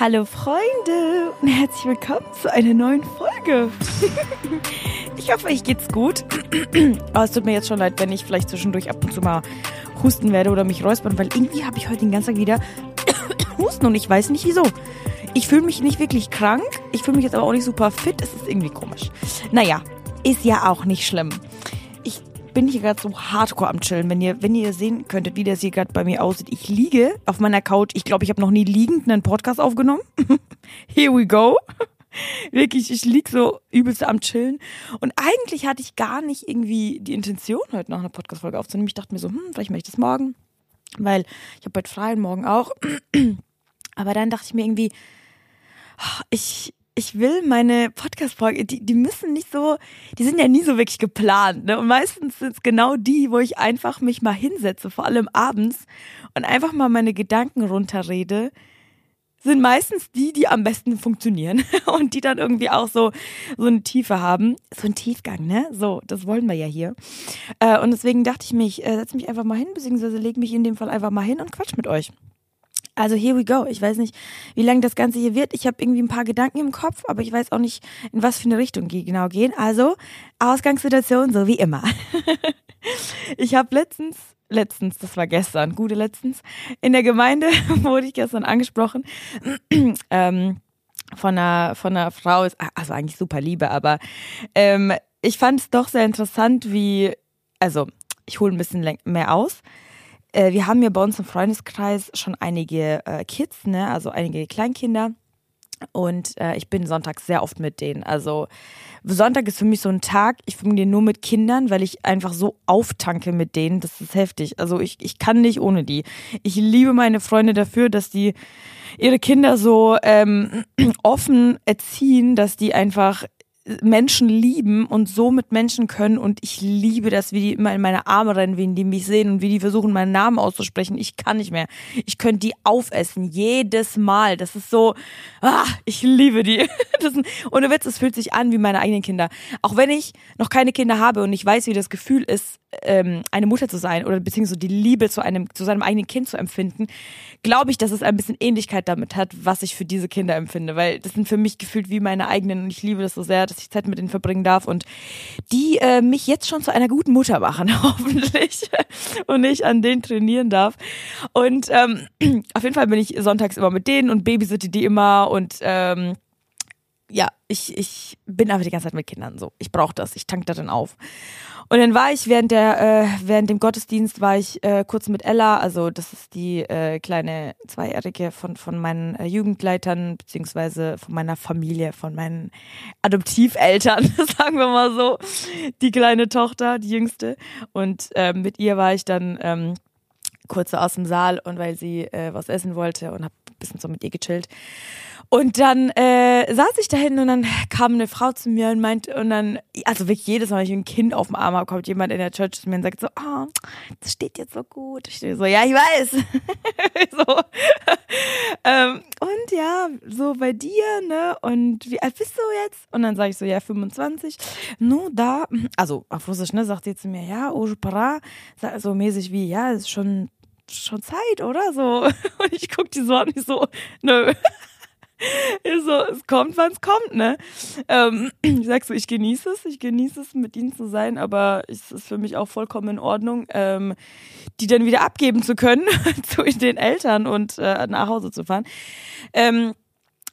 Hallo Freunde und herzlich willkommen zu einer neuen Folge. ich hoffe, euch geht's gut. Aber es tut mir jetzt schon leid, wenn ich vielleicht zwischendurch ab und zu mal husten werde oder mich räuspern, weil irgendwie habe ich heute den ganzen Tag wieder Husten und ich weiß nicht wieso. Ich fühle mich nicht wirklich krank, ich fühle mich jetzt aber auch nicht super fit, es ist irgendwie komisch. Naja, ist ja auch nicht schlimm bin hier gerade so hardcore am Chillen. Wenn ihr, wenn ihr sehen könntet, wie das hier gerade bei mir aussieht. Ich liege auf meiner Couch. Ich glaube, ich habe noch nie liegend einen Podcast aufgenommen. Here we go. Wirklich, ich lieg so übelst am Chillen. Und eigentlich hatte ich gar nicht irgendwie die Intention, heute noch eine Podcast-Folge aufzunehmen. Ich dachte mir so, hm, vielleicht mache ich das morgen. Weil ich habe heute frei und morgen auch. Aber dann dachte ich mir irgendwie, ich, ich will meine Podcast-Folge, die, die müssen nicht so, die sind ja nie so wirklich geplant. Ne? Und meistens sind es genau die, wo ich einfach mich mal hinsetze, vor allem abends, und einfach mal meine Gedanken runterrede, sind meistens die, die am besten funktionieren und die dann irgendwie auch so, so eine Tiefe haben. So ein Tiefgang, ne? So, das wollen wir ja hier. Äh, und deswegen dachte ich mir, ich äh, setze mich einfach mal hin, beziehungsweise lege mich in dem Fall einfach mal hin und quatsch mit euch. Also here we go. Ich weiß nicht, wie lange das Ganze hier wird. Ich habe irgendwie ein paar Gedanken im Kopf, aber ich weiß auch nicht, in was für eine Richtung die genau gehen. Also Ausgangssituation so wie immer. ich habe letztens, letztens, das war gestern, gute letztens, in der Gemeinde wurde ich gestern angesprochen. ähm, von einer, von einer Frau ist, also eigentlich super Liebe, aber ähm, ich fand es doch sehr interessant, wie, also ich hole ein bisschen mehr aus äh, wir haben ja bei uns im Freundeskreis schon einige äh, Kids, ne, also einige Kleinkinder. Und äh, ich bin sonntags sehr oft mit denen. Also Sonntag ist für mich so ein Tag, ich verbinde nur mit Kindern, weil ich einfach so auftanke mit denen. Das ist heftig. Also ich, ich kann nicht ohne die. Ich liebe meine Freunde dafür, dass die ihre Kinder so ähm, offen erziehen, dass die einfach Menschen lieben und so mit Menschen können und ich liebe das, wie die immer in meine Arme rennen, wie die mich sehen und wie die versuchen, meinen Namen auszusprechen. Ich kann nicht mehr. Ich könnte die aufessen, jedes Mal. Das ist so, ah, ich liebe die. Das ohne Witz, es fühlt sich an wie meine eigenen Kinder. Auch wenn ich noch keine Kinder habe und ich weiß, wie das Gefühl ist, ähm, eine Mutter zu sein oder beziehungsweise die Liebe zu einem, zu seinem eigenen Kind zu empfinden, glaube ich, dass es ein bisschen Ähnlichkeit damit hat, was ich für diese Kinder empfinde, weil das sind für mich gefühlt wie meine eigenen und ich liebe das so sehr, dass ich Zeit mit denen verbringen darf und die äh, mich jetzt schon zu einer guten Mutter machen, hoffentlich, und ich an denen trainieren darf. Und ähm, auf jeden Fall bin ich sonntags immer mit denen und babysitte die immer und ähm, ja, ich, ich bin aber die ganze Zeit mit Kindern so. Ich brauche das, ich tank da dann auf. Und dann war ich während der, äh, während dem Gottesdienst war ich äh, kurz mit Ella, also das ist die äh, kleine Zweijährige von, von meinen äh, Jugendleitern, beziehungsweise von meiner Familie, von meinen Adoptiveltern, sagen wir mal so. Die kleine Tochter, die jüngste. Und äh, mit ihr war ich dann ähm, kurz so aus dem Saal und weil sie äh, was essen wollte und hab ein bisschen so mit ihr gechillt. Und dann äh, saß ich da hinten und dann kam eine Frau zu mir und meint, und dann, also wirklich jedes Mal, wenn ich ein Kind auf dem Arm habe, kommt jemand in der Church zu mir und sagt so, oh, das steht jetzt so gut. Ich so, ja, ich weiß. so. ähm, und ja, so bei dir, ne? Und wie alt bist du jetzt? Und dann sage ich so, ja, 25. No, da, also auf Russisch, ne, sagt sie zu mir, ja, so mäßig wie, ja, ist schon schon Zeit, oder? So. Und ich guck die so an, ich so, nö. Ich so, es kommt, wann es kommt, ne? Ähm, ich sag so, ich genieße es, ich genieße es, mit ihnen zu sein, aber es ist für mich auch vollkommen in Ordnung, ähm, die dann wieder abgeben zu können zu den Eltern und äh, nach Hause zu fahren. Ähm,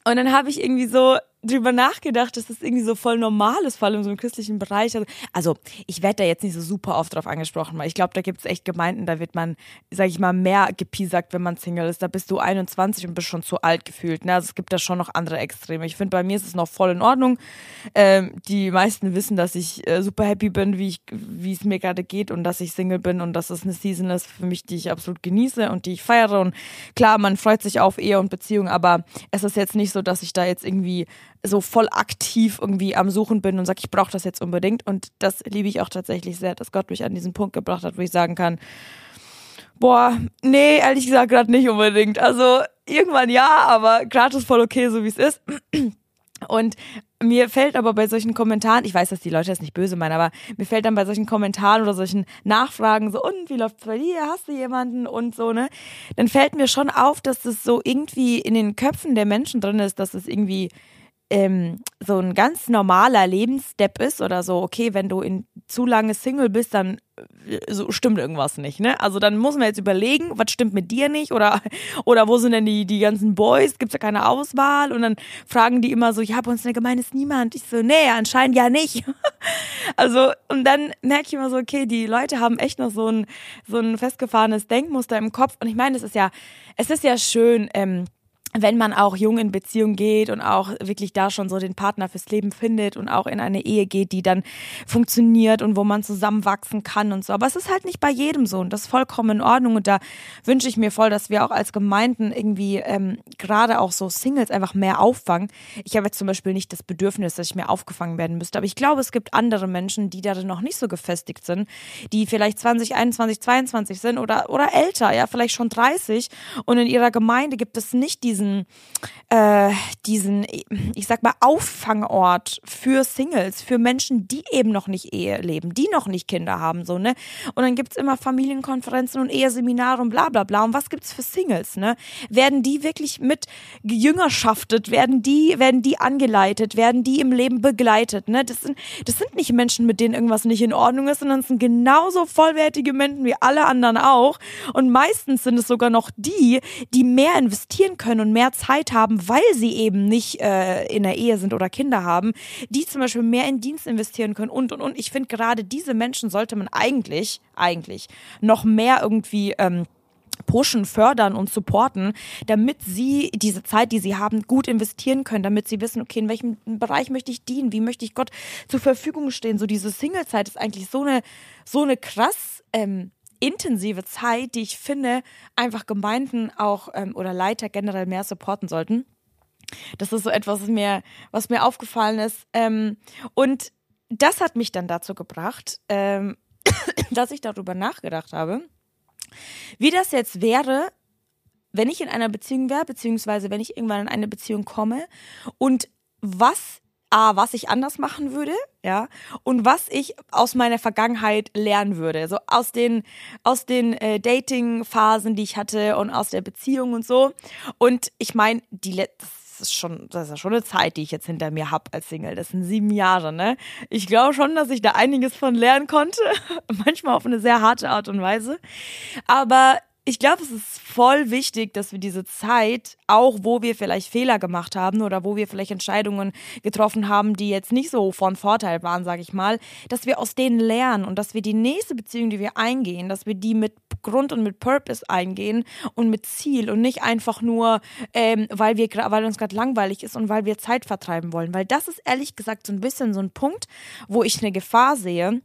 und dann habe ich irgendwie so drüber nachgedacht, dass das irgendwie so voll normal ist, vor allem so im christlichen Bereich. Also, also ich werde da jetzt nicht so super oft drauf angesprochen, weil ich glaube, da gibt es echt Gemeinden, da wird man, sag ich mal, mehr gepiesackt, wenn man Single ist. Da bist du 21 und bist schon zu alt gefühlt. Ne? Also es gibt da schon noch andere Extreme. Ich finde, bei mir ist es noch voll in Ordnung. Ähm, die meisten wissen, dass ich äh, super happy bin, wie es mir gerade geht und dass ich Single bin und dass es eine Season ist für mich, die ich absolut genieße und die ich feiere. Und klar, man freut sich auf Ehe und Beziehung, aber es ist jetzt nicht so, dass ich da jetzt irgendwie so voll aktiv irgendwie am Suchen bin und sage, ich brauche das jetzt unbedingt. Und das liebe ich auch tatsächlich sehr, dass Gott mich an diesen Punkt gebracht hat, wo ich sagen kann, boah, nee, ehrlich gesagt gerade nicht unbedingt. Also irgendwann ja, aber gerade ist voll okay, so wie es ist. Und mir fällt aber bei solchen Kommentaren, ich weiß, dass die Leute das nicht böse meinen, aber mir fällt dann bei solchen Kommentaren oder solchen Nachfragen so, und wie läuft's bei dir? Hast du jemanden? Und so, ne? Dann fällt mir schon auf, dass das so irgendwie in den Köpfen der Menschen drin ist, dass es irgendwie ähm, so ein ganz normaler Lebensstep ist oder so, okay, wenn du in zu lange Single bist, dann äh, so stimmt irgendwas nicht, ne? Also dann muss man jetzt überlegen, was stimmt mit dir nicht oder oder wo sind denn die die ganzen Boys? Gibt's ja keine Auswahl und dann fragen die immer so, ja, bei uns in der Gemeinde ist niemand. Ich so, nee, anscheinend ja nicht. also und dann merke ich immer so, okay, die Leute haben echt noch so ein so ein festgefahrenes Denkmuster im Kopf und ich meine, es ist ja es ist ja schön ähm, wenn man auch jung in Beziehung geht und auch wirklich da schon so den Partner fürs Leben findet und auch in eine Ehe geht, die dann funktioniert und wo man zusammenwachsen kann und so. Aber es ist halt nicht bei jedem so und das ist vollkommen in Ordnung und da wünsche ich mir voll, dass wir auch als Gemeinden irgendwie ähm, gerade auch so Singles einfach mehr auffangen. Ich habe jetzt zum Beispiel nicht das Bedürfnis, dass ich mehr aufgefangen werden müsste, aber ich glaube, es gibt andere Menschen, die da noch nicht so gefestigt sind, die vielleicht 20, 21, 22 sind oder, oder älter, ja, vielleicht schon 30 und in ihrer Gemeinde gibt es nicht diese diesen, äh, diesen, ich sag mal, Auffangort für Singles, für Menschen, die eben noch nicht Ehe leben, die noch nicht Kinder haben, so, ne? Und dann gibt's immer Familienkonferenzen und Eheseminare und bla bla bla. Und was gibt's für Singles, ne? Werden die wirklich mit gejüngerschaftet? Werden die, werden die angeleitet? Werden die im Leben begleitet, ne? Das sind, das sind nicht Menschen, mit denen irgendwas nicht in Ordnung ist, sondern es sind genauso vollwertige Menschen wie alle anderen auch. Und meistens sind es sogar noch die, die mehr investieren können und und mehr Zeit haben, weil sie eben nicht äh, in der Ehe sind oder Kinder haben, die zum Beispiel mehr in Dienst investieren können und und und. Ich finde gerade diese Menschen sollte man eigentlich, eigentlich noch mehr irgendwie ähm, pushen, fördern und supporten, damit sie diese Zeit, die sie haben, gut investieren können, damit sie wissen, okay, in welchem Bereich möchte ich dienen, wie möchte ich Gott zur Verfügung stehen. So diese Singlezeit ist eigentlich so eine, so eine krass ähm, intensive Zeit, die ich finde, einfach Gemeinden auch ähm, oder Leiter generell mehr supporten sollten. Das ist so etwas, was mir, was mir aufgefallen ist. Ähm, und das hat mich dann dazu gebracht, ähm, dass ich darüber nachgedacht habe, wie das jetzt wäre, wenn ich in einer Beziehung wäre, beziehungsweise wenn ich irgendwann in eine Beziehung komme und was A, was ich anders machen würde, ja, und was ich aus meiner Vergangenheit lernen würde. So aus den, aus den äh, Dating-Phasen, die ich hatte und aus der Beziehung und so. Und ich meine, die das ist schon, das ist schon eine Zeit, die ich jetzt hinter mir habe als Single. Das sind sieben Jahre, ne? Ich glaube schon, dass ich da einiges von lernen konnte. Manchmal auf eine sehr harte Art und Weise. Aber ich glaube, es ist voll wichtig, dass wir diese Zeit, auch wo wir vielleicht Fehler gemacht haben oder wo wir vielleicht Entscheidungen getroffen haben, die jetzt nicht so von Vorteil waren, sage ich mal, dass wir aus denen lernen und dass wir die nächste Beziehung, die wir eingehen, dass wir die mit Grund und mit Purpose eingehen und mit Ziel und nicht einfach nur, ähm, weil wir, weil uns gerade langweilig ist und weil wir Zeit vertreiben wollen, weil das ist ehrlich gesagt so ein bisschen so ein Punkt, wo ich eine Gefahr sehe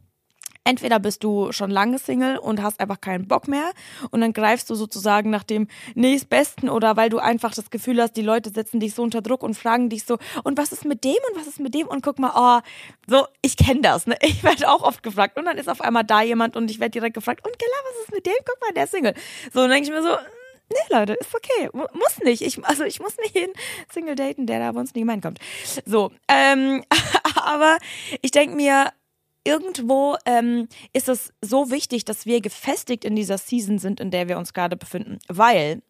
entweder bist du schon lange Single und hast einfach keinen Bock mehr und dann greifst du sozusagen nach dem nächstbesten oder weil du einfach das Gefühl hast, die Leute setzen dich so unter Druck und fragen dich so, und was ist mit dem und was ist mit dem und guck mal, oh, so, ich kenne das, ne? Ich werde auch oft gefragt und dann ist auf einmal da jemand und ich werde direkt gefragt, und Gella, was ist mit dem? Guck mal, der ist Single. So, und dann denke ich mir so, nee, Leute, ist okay. Muss nicht. Ich, also ich muss nicht jeden Single daten, der da bei uns Gemeinde kommt. So, ähm, aber ich denke mir, irgendwo ähm, ist es so wichtig, dass wir gefestigt in dieser Season sind, in der wir uns gerade befinden, weil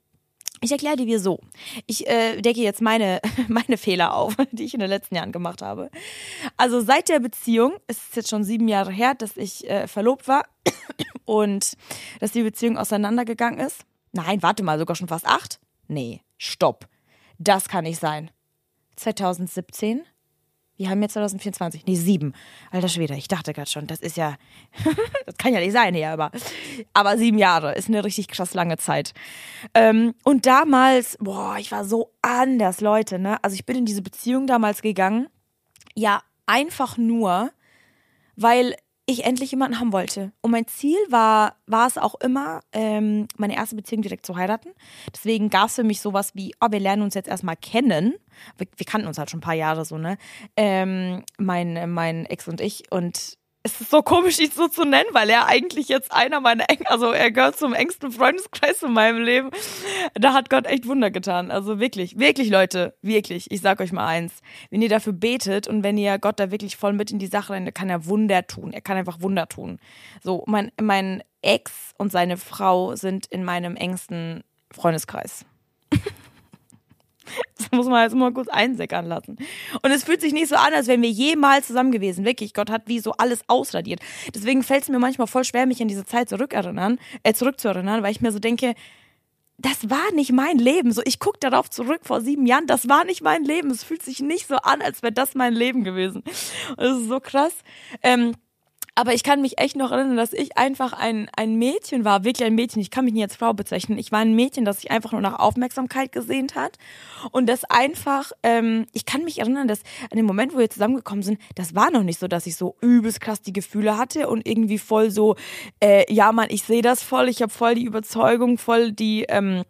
ich erkläre dir so. Ich äh, decke jetzt meine, meine Fehler auf, die ich in den letzten Jahren gemacht habe. Also seit der Beziehung, es ist jetzt schon sieben Jahre her, dass ich äh, verlobt war und dass die Beziehung auseinandergegangen ist. Nein, warte mal, sogar schon fast acht? Nee, stopp. Das kann nicht sein. 2017? Wir haben jetzt 2024. Nee, sieben. Alter Schwede, ich dachte gerade schon, das ist ja. das kann ja nicht sein hier, aber. Aber sieben Jahre ist eine richtig krass lange Zeit. Ähm, und damals, boah, ich war so anders, Leute, ne? Also ich bin in diese Beziehung damals gegangen. Ja, einfach nur, weil ich endlich jemanden haben wollte. Und mein Ziel war, war es auch immer, ähm, meine erste Beziehung direkt zu heiraten. Deswegen gab es für mich sowas wie, oh, wir lernen uns jetzt erstmal kennen. Wir, wir kannten uns halt schon ein paar Jahre so, ne? Ähm, mein, mein Ex und ich. Und es ist so komisch, ihn so zu nennen, weil er eigentlich jetzt einer meiner eng, also er gehört zum engsten Freundeskreis in meinem Leben. Da hat Gott echt Wunder getan. Also wirklich, wirklich Leute, wirklich. Ich sag euch mal eins. Wenn ihr dafür betet und wenn ihr Gott da wirklich voll mit in die Sache rein, kann er Wunder tun. Er kann einfach Wunder tun. So, mein, mein Ex und seine Frau sind in meinem engsten Freundeskreis. Das muss man jetzt mal kurz einsickern lassen. Und es fühlt sich nicht so an, als wären wir jemals zusammen gewesen. Wirklich, Gott hat wie so alles ausradiert. Deswegen fällt es mir manchmal voll schwer, mich an diese Zeit zurückerinnern, äh, zurückzuerinnern, weil ich mir so denke, das war nicht mein Leben. So, ich gucke darauf zurück vor sieben Jahren, das war nicht mein Leben. Es fühlt sich nicht so an, als wäre das mein Leben gewesen. Und das ist so krass. Ähm, aber ich kann mich echt noch erinnern, dass ich einfach ein, ein Mädchen war, wirklich ein Mädchen. Ich kann mich nie als Frau bezeichnen. Ich war ein Mädchen, das sich einfach nur nach Aufmerksamkeit gesehnt hat. Und das einfach, ähm, ich kann mich erinnern, dass an dem Moment, wo wir zusammengekommen sind, das war noch nicht so, dass ich so übelst krass die Gefühle hatte und irgendwie voll so, äh, ja man, ich sehe das voll, ich habe voll die Überzeugung, voll die, ähm,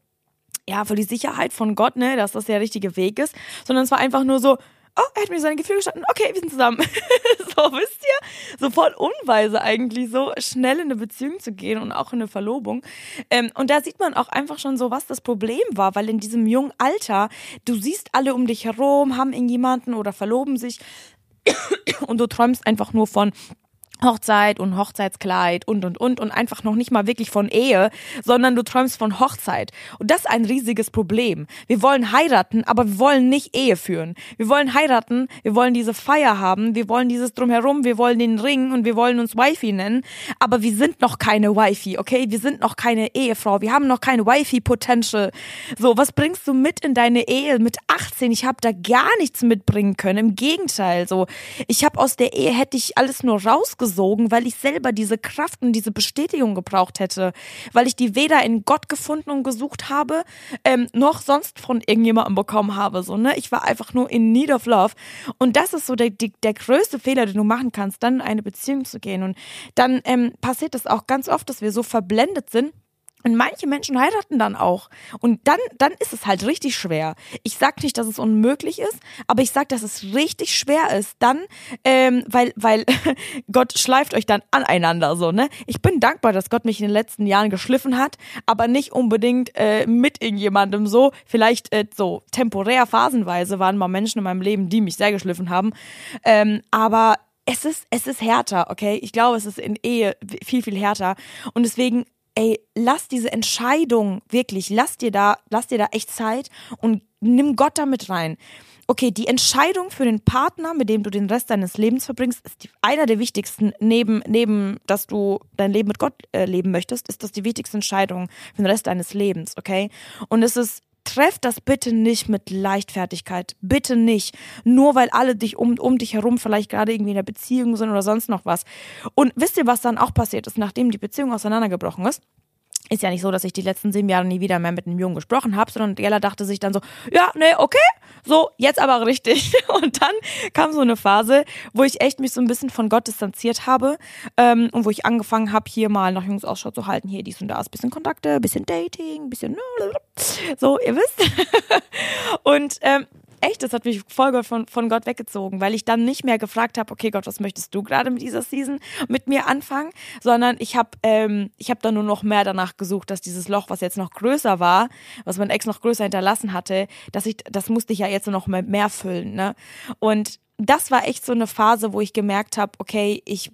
ja, voll die Sicherheit von Gott, ne, dass das der richtige Weg ist. Sondern es war einfach nur so, oh, er hat mir seine Gefühle gestanden, okay, wir sind zusammen. so, wisst ihr? So voll unweise eigentlich, so schnell in eine Beziehung zu gehen und auch in eine Verlobung. Ähm, und da sieht man auch einfach schon so, was das Problem war, weil in diesem jungen Alter, du siehst alle um dich herum, haben irgendjemanden oder verloben sich und du träumst einfach nur von Hochzeit und Hochzeitskleid und und und und einfach noch nicht mal wirklich von Ehe, sondern du träumst von Hochzeit. Und das ist ein riesiges Problem. Wir wollen heiraten, aber wir wollen nicht Ehe führen. Wir wollen heiraten, wir wollen diese Feier haben, wir wollen dieses drumherum, wir wollen den Ring und wir wollen uns Wifi nennen, aber wir sind noch keine Wifi, okay? Wir sind noch keine Ehefrau, wir haben noch keine Wifi Potential. So, was bringst du mit in deine Ehe mit 18? Ich habe da gar nichts mitbringen können, im Gegenteil, so ich habe aus der Ehe hätte ich alles nur rausgesucht gesogen, weil ich selber diese Kraft und diese Bestätigung gebraucht hätte, weil ich die weder in Gott gefunden und gesucht habe, ähm, noch sonst von irgendjemandem bekommen habe. So, ne? Ich war einfach nur in need of love. Und das ist so der, der, der größte Fehler, den du machen kannst, dann in eine Beziehung zu gehen. Und dann ähm, passiert es auch ganz oft, dass wir so verblendet sind, und manche Menschen heiraten dann auch. Und dann, dann ist es halt richtig schwer. Ich sag nicht, dass es unmöglich ist, aber ich sag, dass es richtig schwer ist. Dann, ähm, weil, weil Gott schleift euch dann aneinander so, ne? Ich bin dankbar, dass Gott mich in den letzten Jahren geschliffen hat, aber nicht unbedingt äh, mit irgendjemandem so. Vielleicht äh, so temporär, phasenweise waren mal Menschen in meinem Leben, die mich sehr geschliffen haben. Ähm, aber es ist, es ist härter, okay? Ich glaube, es ist in Ehe viel, viel härter. Und deswegen ey, lass diese Entscheidung wirklich, lass dir da, lass dir da echt Zeit und nimm Gott damit rein. Okay, die Entscheidung für den Partner, mit dem du den Rest deines Lebens verbringst, ist die, einer der wichtigsten, neben, neben, dass du dein Leben mit Gott äh, leben möchtest, ist das die wichtigste Entscheidung für den Rest deines Lebens, okay? Und es ist treff das bitte nicht mit Leichtfertigkeit. Bitte nicht. Nur weil alle dich um, um dich herum vielleicht gerade irgendwie in der Beziehung sind oder sonst noch was. Und wisst ihr, was dann auch passiert ist, nachdem die Beziehung auseinandergebrochen ist? Ist ja nicht so, dass ich die letzten sieben Jahre nie wieder mehr mit einem Jungen gesprochen habe, sondern Jella dachte sich dann so, ja, nee, okay, so, jetzt aber richtig. Und dann kam so eine Phase, wo ich echt mich so ein bisschen von Gott distanziert habe ähm, und wo ich angefangen habe, hier mal nach Jungs Ausschau zu halten, hier dies und das, bisschen Kontakte, bisschen Dating, bisschen so, ihr wisst. und ähm, echt, das hat mich voll von, von Gott weggezogen, weil ich dann nicht mehr gefragt habe, okay Gott, was möchtest du gerade mit dieser Season mit mir anfangen, sondern ich habe ähm, ich habe dann nur noch mehr danach gesucht, dass dieses Loch, was jetzt noch größer war, was mein Ex noch größer hinterlassen hatte, dass ich das musste ich ja jetzt noch mehr, mehr füllen, ne? Und das war echt so eine Phase, wo ich gemerkt habe, okay, ich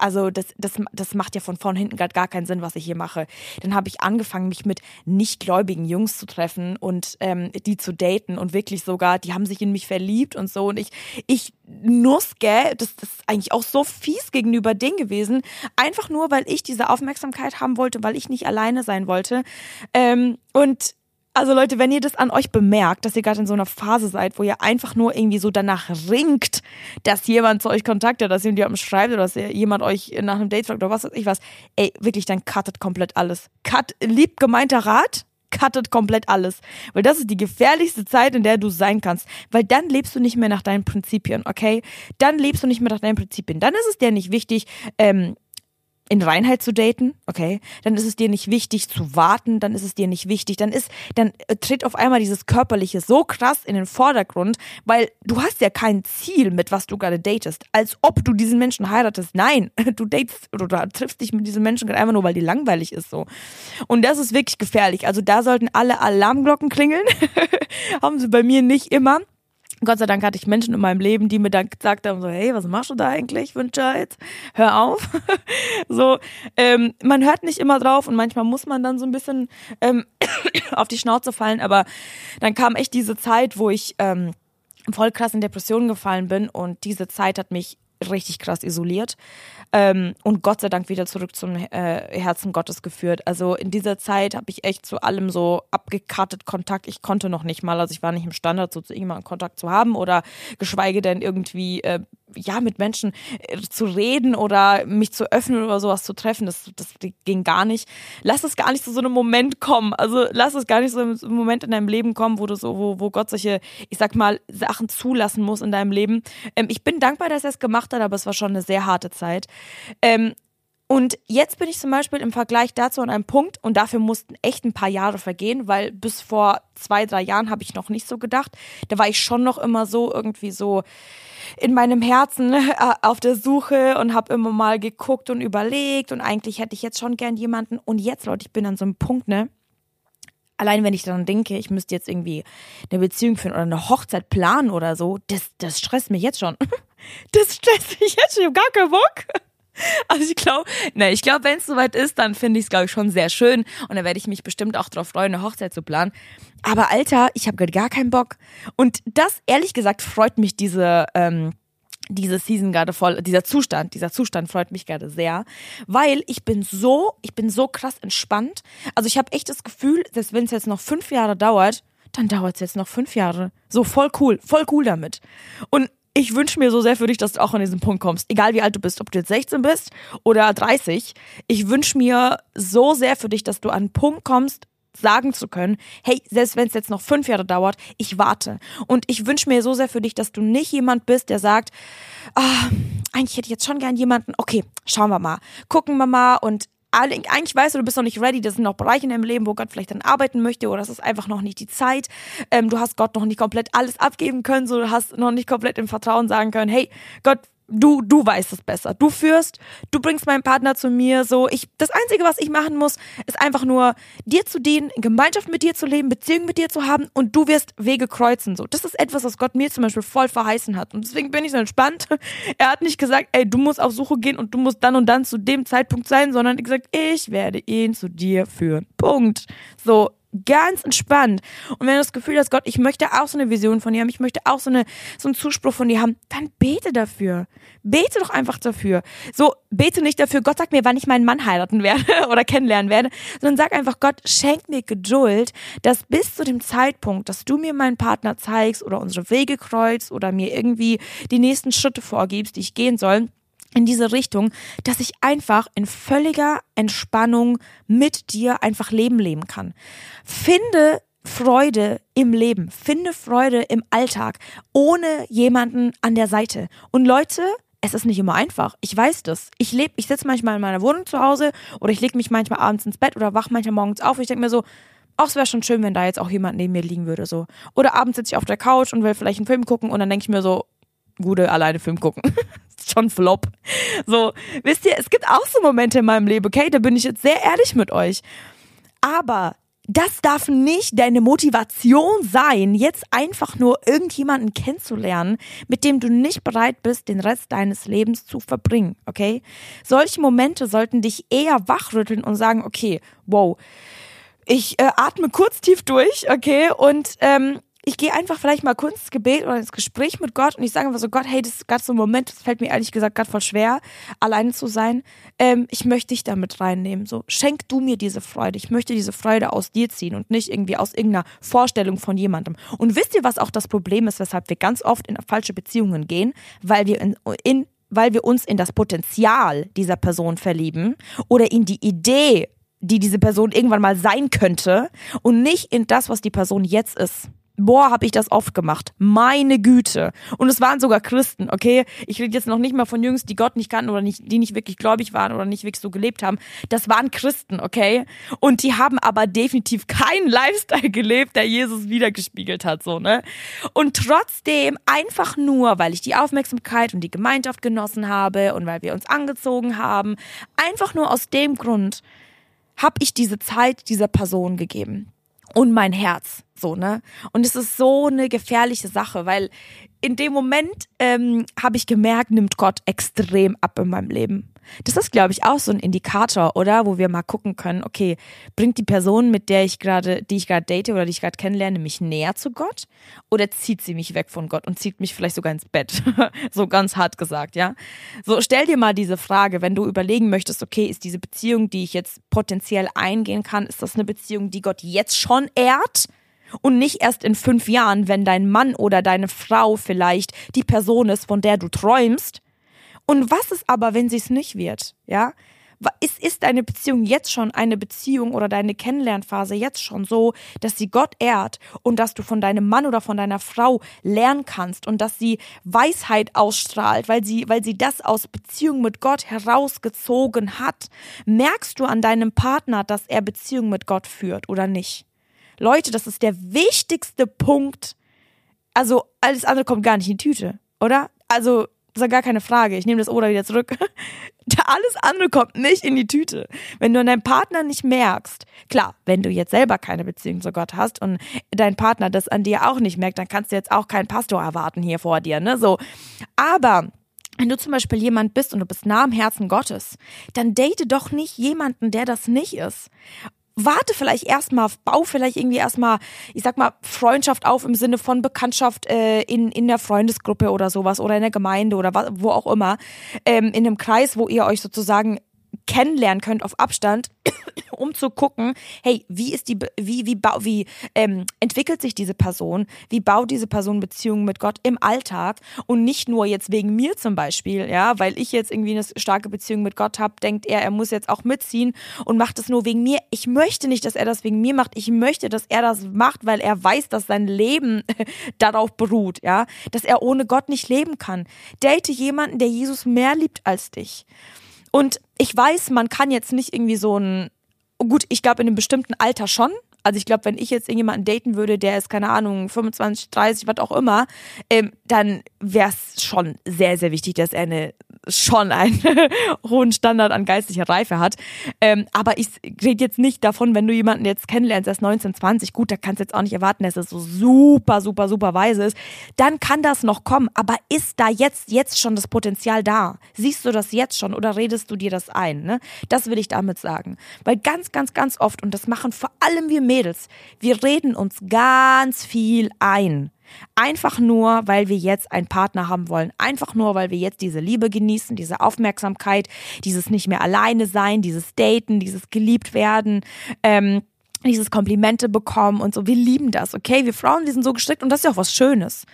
also das, das, das macht ja von vorn hinten gerade gar keinen Sinn, was ich hier mache. Dann habe ich angefangen, mich mit nichtgläubigen Jungs zu treffen und ähm, die zu daten und wirklich sogar, die haben sich in mich verliebt und so. Und ich, ich nuss, gell, das, das ist eigentlich auch so fies gegenüber denen gewesen. Einfach nur, weil ich diese Aufmerksamkeit haben wollte, weil ich nicht alleine sein wollte. Ähm, und also Leute, wenn ihr das an euch bemerkt, dass ihr gerade in so einer Phase seid, wo ihr einfach nur irgendwie so danach ringt, dass jemand zu euch kontaktet, dass jemand schreibt oder dass jemand euch nach einem Date fragt oder was weiß ich was, ey, wirklich, dann cuttet komplett alles. Cut, lieb gemeinter Rat, cuttet komplett alles. Weil das ist die gefährlichste Zeit, in der du sein kannst. Weil dann lebst du nicht mehr nach deinen Prinzipien, okay? Dann lebst du nicht mehr nach deinen Prinzipien. Dann ist es dir nicht wichtig, ähm, in Reinheit zu daten, okay, dann ist es dir nicht wichtig zu warten, dann ist es dir nicht wichtig, dann ist, dann äh, tritt auf einmal dieses Körperliche so krass in den Vordergrund, weil du hast ja kein Ziel, mit was du gerade datest, als ob du diesen Menschen heiratest. Nein, du datest oder du triffst dich mit diesem Menschen gerade einfach nur, weil die langweilig ist so. Und das ist wirklich gefährlich. Also da sollten alle Alarmglocken klingeln. Haben sie bei mir nicht immer. Gott sei Dank hatte ich Menschen in meinem Leben, die mir dann gesagt haben, so, hey, was machst du da eigentlich, Wünscher jetzt? Hör auf. so, ähm, man hört nicht immer drauf und manchmal muss man dann so ein bisschen ähm, auf die Schnauze fallen, aber dann kam echt diese Zeit, wo ich ähm, voll krass in Depressionen gefallen bin und diese Zeit hat mich richtig krass isoliert ähm, und Gott sei Dank wieder zurück zum äh, Herzen Gottes geführt. Also in dieser Zeit habe ich echt zu allem so abgekartet Kontakt. Ich konnte noch nicht mal, also ich war nicht im Standard, so zu irgendjemandem Kontakt zu haben oder geschweige denn irgendwie äh, ja mit Menschen äh, zu reden oder mich zu öffnen oder sowas zu treffen. Das, das ging gar nicht. Lass es gar nicht zu so einem Moment kommen. Also lass es gar nicht so ein Moment in deinem Leben kommen, wo du so, wo, wo Gott solche, ich sag mal, Sachen zulassen muss in deinem Leben. Ähm, ich bin dankbar, dass er es gemacht hat, aber es war schon eine sehr harte Zeit. Ähm, und jetzt bin ich zum Beispiel im Vergleich dazu an einem Punkt und dafür mussten echt ein paar Jahre vergehen, weil bis vor zwei, drei Jahren habe ich noch nicht so gedacht. Da war ich schon noch immer so irgendwie so in meinem Herzen äh, auf der Suche und habe immer mal geguckt und überlegt und eigentlich hätte ich jetzt schon gern jemanden. Und jetzt, Leute, ich bin an so einem Punkt, ne? Allein wenn ich daran denke, ich müsste jetzt irgendwie eine Beziehung führen oder eine Hochzeit planen oder so, das, das stresst mich jetzt schon. Das stresst mich jetzt schon, gar keinen Bock. Also ich glaube, ne, ich glaube, wenn es soweit ist, dann finde ich es, glaube ich, schon sehr schön. Und dann werde ich mich bestimmt auch darauf freuen, eine Hochzeit zu planen. Aber Alter, ich habe gerade gar keinen Bock. Und das, ehrlich gesagt, freut mich diese, ähm, diese Season gerade voll, dieser Zustand, dieser Zustand freut mich gerade sehr, weil ich bin so, ich bin so krass entspannt. Also ich habe echt das Gefühl, dass wenn es jetzt noch fünf Jahre dauert, dann dauert es jetzt noch fünf Jahre. So voll cool, voll cool damit. Und ich wünsche mir so sehr für dich, dass du auch an diesen Punkt kommst. Egal wie alt du bist, ob du jetzt 16 bist oder 30. Ich wünsche mir so sehr für dich, dass du an einen Punkt kommst, sagen zu können, hey, selbst wenn es jetzt noch fünf Jahre dauert, ich warte. Und ich wünsche mir so sehr für dich, dass du nicht jemand bist, der sagt, ah, eigentlich hätte ich jetzt schon gern jemanden, okay, schauen wir mal, gucken wir mal und eigentlich weißt du, du bist noch nicht ready. Das sind noch Bereiche in deinem Leben, wo Gott vielleicht dann arbeiten möchte oder es ist einfach noch nicht die Zeit. Ähm, du hast Gott noch nicht komplett alles abgeben können, so du hast noch nicht komplett im Vertrauen sagen können, hey, Gott, du, du weißt es besser. Du führst, du bringst meinen Partner zu mir. So, ich, das Einzige, was ich machen muss, ist einfach nur dir zu dienen, in Gemeinschaft mit dir zu leben, Beziehung mit dir zu haben und du wirst Wege kreuzen. So, das ist etwas, was Gott mir zum Beispiel voll verheißen hat. Und deswegen bin ich so entspannt. Er hat nicht gesagt, ey, du musst auf Suche gehen und du musst dann und dann zu dem Zeitpunkt sein, sondern er gesagt, ich werde ihn zu dir führen. Punkt. So, ganz entspannt. Und wenn du das Gefühl hast, Gott, ich möchte auch so eine Vision von dir haben, ich möchte auch so, eine, so einen Zuspruch von dir haben, dann bete dafür. Bete doch einfach dafür. So, bete nicht dafür, Gott sagt mir, wann ich meinen Mann heiraten werde oder kennenlernen werde, sondern sag einfach, Gott, schenk mir Geduld, dass bis zu dem Zeitpunkt, dass du mir meinen Partner zeigst oder unsere Wege kreuzt oder mir irgendwie die nächsten Schritte vorgibst, die ich gehen soll, in diese Richtung, dass ich einfach in völliger Entspannung mit dir einfach Leben leben kann. Finde Freude im Leben, finde Freude im Alltag, ohne jemanden an der Seite. Und Leute, es ist nicht immer einfach. Ich weiß das. Ich lebe, ich sitze manchmal in meiner Wohnung zu Hause oder ich lege mich manchmal abends ins Bett oder wach manchmal morgens auf und ich denke mir so, ach, es wäre schon schön, wenn da jetzt auch jemand neben mir liegen würde, so. Oder abends sitze ich auf der Couch und will vielleicht einen Film gucken und dann denke ich mir so, gute alleine Film gucken. schon Flop. So, wisst ihr, es gibt auch so Momente in meinem Leben, okay, da bin ich jetzt sehr ehrlich mit euch. Aber das darf nicht deine Motivation sein, jetzt einfach nur irgendjemanden kennenzulernen, mit dem du nicht bereit bist, den Rest deines Lebens zu verbringen, okay? Solche Momente sollten dich eher wachrütteln und sagen, okay, wow, ich äh, atme kurz tief durch, okay, und ähm, ich gehe einfach vielleicht mal kurz ins Gebet oder ins Gespräch mit Gott und ich sage einfach so, Gott, hey, das ist gerade so ein Moment, das fällt mir ehrlich gesagt gerade voll schwer, alleine zu sein. Ähm, ich möchte dich damit reinnehmen. So, schenk du mir diese Freude. Ich möchte diese Freude aus dir ziehen und nicht irgendwie aus irgendeiner Vorstellung von jemandem. Und wisst ihr, was auch das Problem ist, weshalb wir ganz oft in falsche Beziehungen gehen? Weil wir in, in weil wir uns in das Potenzial dieser Person verlieben oder in die Idee, die diese Person irgendwann mal sein könnte und nicht in das, was die Person jetzt ist. Boah, habe ich das oft gemacht. Meine Güte. Und es waren sogar Christen, okay? Ich rede jetzt noch nicht mal von Jungs, die Gott nicht kannten oder nicht, die nicht wirklich gläubig waren oder nicht wirklich so gelebt haben. Das waren Christen, okay? Und die haben aber definitiv keinen Lifestyle gelebt, der Jesus wiedergespiegelt hat, so, ne? Und trotzdem einfach nur, weil ich die Aufmerksamkeit und die Gemeinschaft genossen habe und weil wir uns angezogen haben, einfach nur aus dem Grund habe ich diese Zeit dieser Person gegeben und mein Herz. So, ne? Und es ist so eine gefährliche Sache, weil in dem Moment ähm, habe ich gemerkt, nimmt Gott extrem ab in meinem Leben. Das ist, glaube ich, auch so ein Indikator, oder? Wo wir mal gucken können, okay, bringt die Person, mit der ich gerade, die ich gerade date oder die ich gerade kennenlerne, mich näher zu Gott? Oder zieht sie mich weg von Gott und zieht mich vielleicht sogar ins Bett? so ganz hart gesagt, ja? So, stell dir mal diese Frage, wenn du überlegen möchtest, okay, ist diese Beziehung, die ich jetzt potenziell eingehen kann, ist das eine Beziehung, die Gott jetzt schon ehrt? Und nicht erst in fünf Jahren, wenn dein Mann oder deine Frau vielleicht die Person ist, von der du träumst, und was ist aber, wenn sie es nicht wird? Ja? Ist, ist deine Beziehung jetzt schon eine Beziehung oder deine Kennenlernphase jetzt schon so, dass sie Gott ehrt und dass du von deinem Mann oder von deiner Frau lernen kannst und dass sie Weisheit ausstrahlt, weil sie, weil sie das aus Beziehung mit Gott herausgezogen hat? Merkst du an deinem Partner, dass er Beziehung mit Gott führt oder nicht? Leute, das ist der wichtigste Punkt. Also alles andere kommt gar nicht in die Tüte, oder? Also das ist ja gar keine Frage. Ich nehme das oder wieder zurück. Alles andere kommt nicht in die Tüte. Wenn du an deinem Partner nicht merkst, klar, wenn du jetzt selber keine Beziehung zu Gott hast und dein Partner das an dir auch nicht merkt, dann kannst du jetzt auch keinen Pastor erwarten hier vor dir, ne? So. Aber wenn du zum Beispiel jemand bist und du bist nah am Herzen Gottes, dann date doch nicht jemanden, der das nicht ist warte vielleicht erstmal, bau vielleicht irgendwie erstmal, ich sag mal, Freundschaft auf im Sinne von Bekanntschaft äh, in, in der Freundesgruppe oder sowas oder in der Gemeinde oder was, wo auch immer, ähm, in einem Kreis, wo ihr euch sozusagen kennenlernen könnt auf Abstand, um zu gucken, hey, wie ist die, wie, wie, wie ähm, entwickelt sich diese Person, wie baut diese Person Beziehungen mit Gott im Alltag und nicht nur jetzt wegen mir zum Beispiel, ja, weil ich jetzt irgendwie eine starke Beziehung mit Gott habe, denkt er, er muss jetzt auch mitziehen und macht es nur wegen mir. Ich möchte nicht, dass er das wegen mir macht. Ich möchte, dass er das macht, weil er weiß, dass sein Leben darauf beruht, ja, dass er ohne Gott nicht leben kann. Date jemanden, der Jesus mehr liebt als dich. Und ich weiß, man kann jetzt nicht irgendwie so ein, gut, ich glaube in einem bestimmten Alter schon. Also ich glaube, wenn ich jetzt irgendjemanden daten würde, der ist, keine Ahnung, 25, 30, was auch immer, ähm, dann wäre es schon sehr, sehr wichtig, dass er eine schon einen hohen Standard an geistlicher Reife hat. Ähm, aber ich rede jetzt nicht davon, wenn du jemanden jetzt kennenlernst, der ist 19, 20, gut, da kannst du jetzt auch nicht erwarten, dass er so super, super, super weise ist. Dann kann das noch kommen. Aber ist da jetzt, jetzt schon das Potenzial da? Siehst du das jetzt schon oder redest du dir das ein? Ne? Das will ich damit sagen. Weil ganz, ganz, ganz oft, und das machen vor allem wir Mädels, wir reden uns ganz viel ein. Einfach nur, weil wir jetzt einen Partner haben wollen. Einfach nur, weil wir jetzt diese Liebe genießen, diese Aufmerksamkeit, dieses nicht mehr alleine sein, dieses Daten, dieses geliebt werden. Ähm, dieses Komplimente bekommen und so. Wir lieben das, okay? Wir Frauen, wir sind so gestrickt und das ist ja auch was Schönes.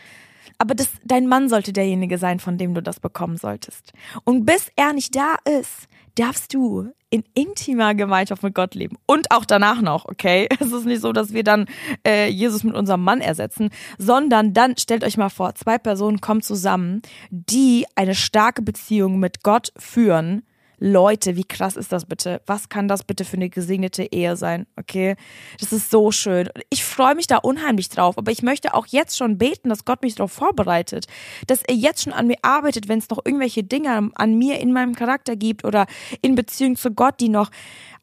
Aber das, dein Mann sollte derjenige sein, von dem du das bekommen solltest. Und bis er nicht da ist, darfst du in intimer Gemeinschaft mit Gott leben. Und auch danach noch, okay? Es ist nicht so, dass wir dann äh, Jesus mit unserem Mann ersetzen, sondern dann stellt euch mal vor, zwei Personen kommen zusammen, die eine starke Beziehung mit Gott führen Leute, wie krass ist das bitte? Was kann das bitte für eine gesegnete Ehe sein? Okay, das ist so schön. Ich freue mich da unheimlich drauf, aber ich möchte auch jetzt schon beten, dass Gott mich darauf vorbereitet, dass er jetzt schon an mir arbeitet, wenn es noch irgendwelche Dinge an mir in meinem Charakter gibt oder in Beziehung zu Gott, die noch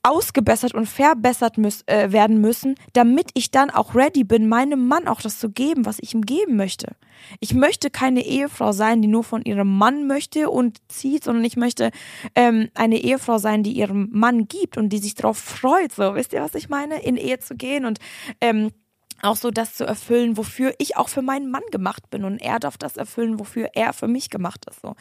ausgebessert und verbessert müß, äh, werden müssen, damit ich dann auch ready bin, meinem Mann auch das zu geben, was ich ihm geben möchte. Ich möchte keine Ehefrau sein, die nur von ihrem Mann möchte und zieht, sondern ich möchte ähm, eine Ehefrau sein, die ihrem Mann gibt und die sich darauf freut. So, wisst ihr, was ich meine? In Ehe zu gehen und ähm, auch so das zu erfüllen, wofür ich auch für meinen Mann gemacht bin und er darf das erfüllen, wofür er für mich gemacht ist so.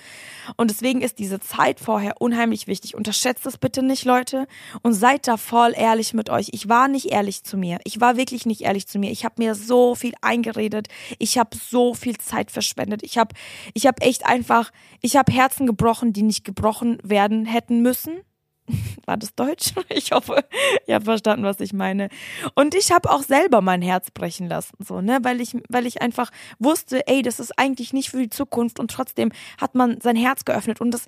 Und deswegen ist diese Zeit vorher unheimlich wichtig. Unterschätzt es bitte nicht, Leute, und seid da voll ehrlich mit euch. Ich war nicht ehrlich zu mir. Ich war wirklich nicht ehrlich zu mir. Ich habe mir so viel eingeredet. Ich habe so viel Zeit verschwendet. Ich habe ich habe echt einfach, ich habe Herzen gebrochen, die nicht gebrochen werden hätten müssen War das Deutsch? Ich hoffe, ihr habt verstanden, was ich meine. Und ich habe auch selber mein Herz brechen lassen, so, ne, weil ich, weil ich einfach wusste, ey, das ist eigentlich nicht für die Zukunft und trotzdem hat man sein Herz geöffnet und das,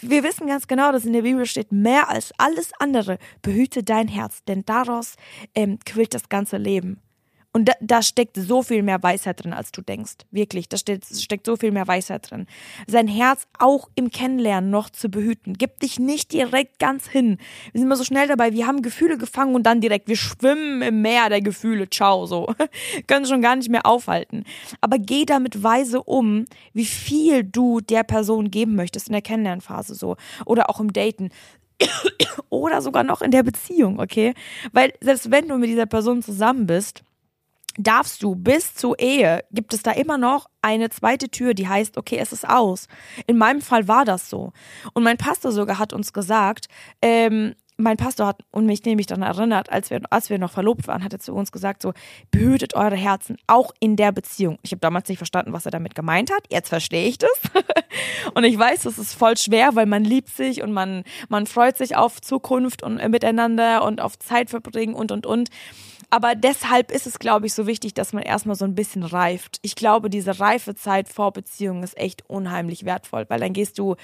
wir wissen ganz genau, dass in der Bibel steht, mehr als alles andere behüte dein Herz, denn daraus ähm, quillt das ganze Leben. Und da, da, steckt so viel mehr Weisheit drin, als du denkst. Wirklich, da steckt, steckt so viel mehr Weisheit drin. Sein Herz auch im Kennenlernen noch zu behüten. Gib dich nicht direkt ganz hin. Wir sind immer so schnell dabei, wir haben Gefühle gefangen und dann direkt, wir schwimmen im Meer der Gefühle. Ciao, so. Können schon gar nicht mehr aufhalten. Aber geh damit weise um, wie viel du der Person geben möchtest in der Kennenlernphase so. Oder auch im Daten oder sogar noch in der Beziehung, okay? Weil selbst wenn du mit dieser Person zusammen bist, darfst du bis zur Ehe, gibt es da immer noch eine zweite Tür, die heißt, okay, es ist aus. In meinem Fall war das so. Und mein Pastor sogar hat uns gesagt, ähm, mein Pastor hat und mich nämlich dann erinnert, als wir, als wir noch verlobt waren, hat er zu uns gesagt, so, behütet eure Herzen, auch in der Beziehung. Ich habe damals nicht verstanden, was er damit gemeint hat. Jetzt verstehe ich das. und ich weiß, das ist voll schwer, weil man liebt sich und man, man freut sich auf Zukunft und äh, miteinander und auf Zeit verbringen und, und, und. Aber deshalb ist es, glaube ich, so wichtig, dass man erstmal so ein bisschen reift. Ich glaube, diese Reifezeit vor Beziehungen ist echt unheimlich wertvoll, weil dann gehst du,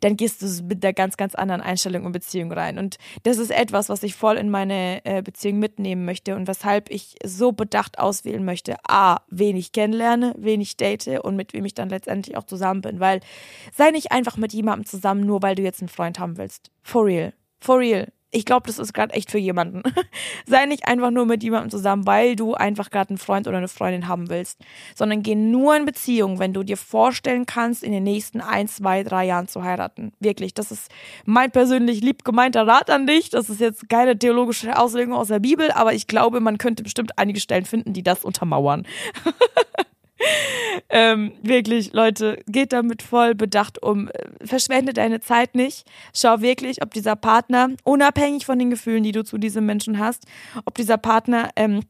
dann gehst du mit der ganz, ganz anderen Einstellung in Beziehung rein. Und das ist etwas, was ich voll in meine äh, Beziehung mitnehmen möchte und weshalb ich so bedacht auswählen möchte. A, wen ich kennenlerne, wen ich date und mit wem ich dann letztendlich auch zusammen bin. Weil sei nicht einfach mit jemandem zusammen, nur weil du jetzt einen Freund haben willst. For real. For real ich glaube, das ist gerade echt für jemanden. Sei nicht einfach nur mit jemandem zusammen, weil du einfach gerade einen Freund oder eine Freundin haben willst, sondern geh nur in Beziehung, wenn du dir vorstellen kannst, in den nächsten ein, zwei, drei Jahren zu heiraten. Wirklich, das ist mein persönlich lieb gemeinter Rat an dich. Das ist jetzt keine theologische Auslegung aus der Bibel, aber ich glaube, man könnte bestimmt einige Stellen finden, die das untermauern. ähm, wirklich, Leute, geht damit voll bedacht um. Verschwende deine Zeit nicht. Schau wirklich, ob dieser Partner, unabhängig von den Gefühlen, die du zu diesem Menschen hast, ob dieser Partner ähm,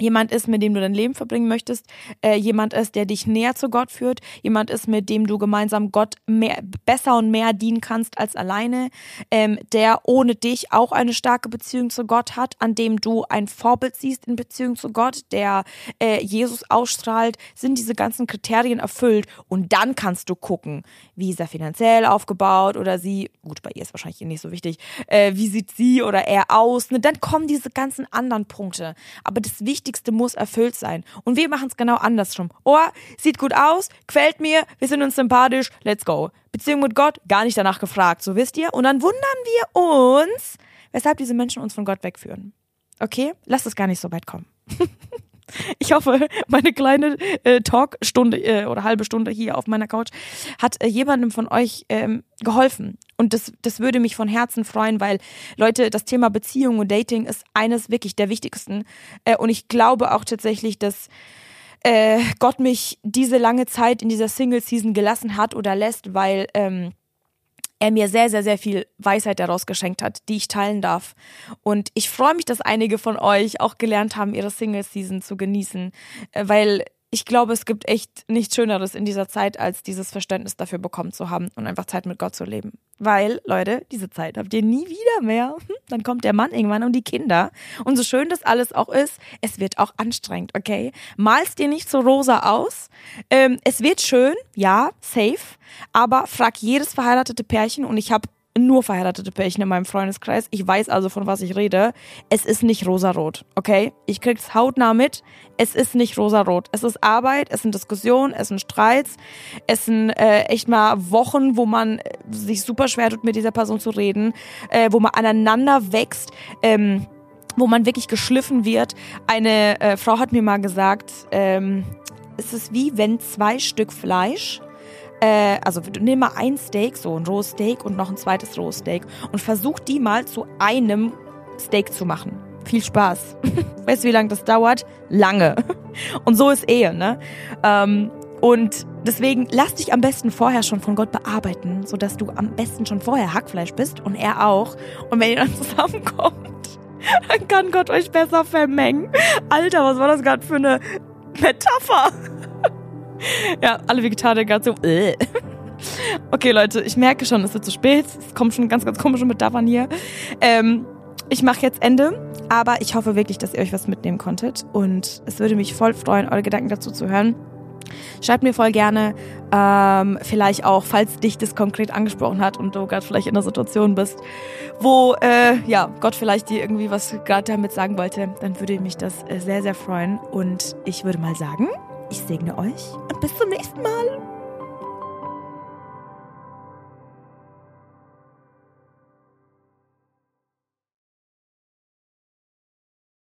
jemand ist, mit dem du dein Leben verbringen möchtest, äh, jemand ist, der dich näher zu Gott führt, jemand ist, mit dem du gemeinsam Gott mehr, besser und mehr dienen kannst als alleine, ähm, der ohne dich auch eine starke Beziehung zu Gott hat, an dem du ein Vorbild siehst in Beziehung zu Gott, der äh, Jesus ausstrahlt, sind diese ganzen Kriterien erfüllt und dann kannst du gucken, wie ist er finanziell aufgebaut oder sie, gut, bei ihr ist wahrscheinlich nicht so wichtig, äh, wie sieht sie oder er aus, ne? dann kommen diese ganzen anderen Punkte, aber das Wichtigste muss erfüllt sein. Und wir machen es genau andersrum. Oh, sieht gut aus, quält mir, wir sind uns sympathisch, let's go. Beziehung mit Gott, gar nicht danach gefragt, so wisst ihr. Und dann wundern wir uns, weshalb diese Menschen uns von Gott wegführen. Okay? Lasst es gar nicht so weit kommen. Ich hoffe, meine kleine äh, Talkstunde äh, oder halbe Stunde hier auf meiner Couch hat äh, jemandem von euch ähm, geholfen. Und das, das würde mich von Herzen freuen, weil Leute, das Thema Beziehung und Dating ist eines wirklich der wichtigsten. Äh, und ich glaube auch tatsächlich, dass äh, Gott mich diese lange Zeit in dieser Single-Season gelassen hat oder lässt, weil ähm, er mir sehr, sehr, sehr viel Weisheit daraus geschenkt hat, die ich teilen darf. Und ich freue mich, dass einige von euch auch gelernt haben, ihre Single-Season zu genießen, äh, weil ich glaube, es gibt echt nichts Schöneres in dieser Zeit, als dieses Verständnis dafür bekommen zu haben und einfach Zeit mit Gott zu leben. Weil, Leute, diese Zeit habt ihr nie wieder mehr. Hm, dann kommt der Mann irgendwann und die Kinder. Und so schön das alles auch ist, es wird auch anstrengend, okay? Malst dir nicht so rosa aus. Ähm, es wird schön, ja, safe. Aber frag jedes verheiratete Pärchen und ich habe nur verheiratete Pärchen in meinem Freundeskreis. Ich weiß also, von was ich rede. Es ist nicht rosarot, okay? Ich krieg's hautnah mit. Es ist nicht rosarot. Es ist Arbeit, es sind Diskussionen, es sind Streits, es sind äh, echt mal Wochen, wo man äh, sich super schwer tut, mit dieser Person zu reden, äh, wo man aneinander wächst. Ähm, wo man wirklich geschliffen wird. Eine äh, Frau hat mir mal gesagt, ähm, es ist wie wenn zwei Stück Fleisch äh, also nimm mal ein Steak, so ein rohes Steak und noch ein zweites rohes Steak und versuch die mal zu einem Steak zu machen. Viel Spaß. weißt du, wie lange das dauert? Lange. Und so ist Ehe, ne? Ähm, und deswegen lass dich am besten vorher schon von Gott bearbeiten, sodass du am besten schon vorher Hackfleisch bist und er auch. Und wenn ihr dann zusammenkommt, dann kann Gott euch besser vermengen. Alter, was war das gerade für eine Metapher? Ja, alle Vegetarier gerade so. Äh. okay, Leute, ich merke schon, es wird zu spät. Es kommt schon ganz, ganz komische Metaphern hier. Ähm, ich mache jetzt Ende, aber ich hoffe wirklich, dass ihr euch was mitnehmen konntet. Und es würde mich voll freuen, eure Gedanken dazu zu hören. Schreibt mir voll gerne, ähm, vielleicht auch, falls dich das konkret angesprochen hat und du gerade vielleicht in einer Situation bist, wo äh, ja Gott vielleicht dir irgendwie was gerade damit sagen wollte, dann würde mich das äh, sehr, sehr freuen. Und ich würde mal sagen, ich segne euch und bis zum nächsten Mal.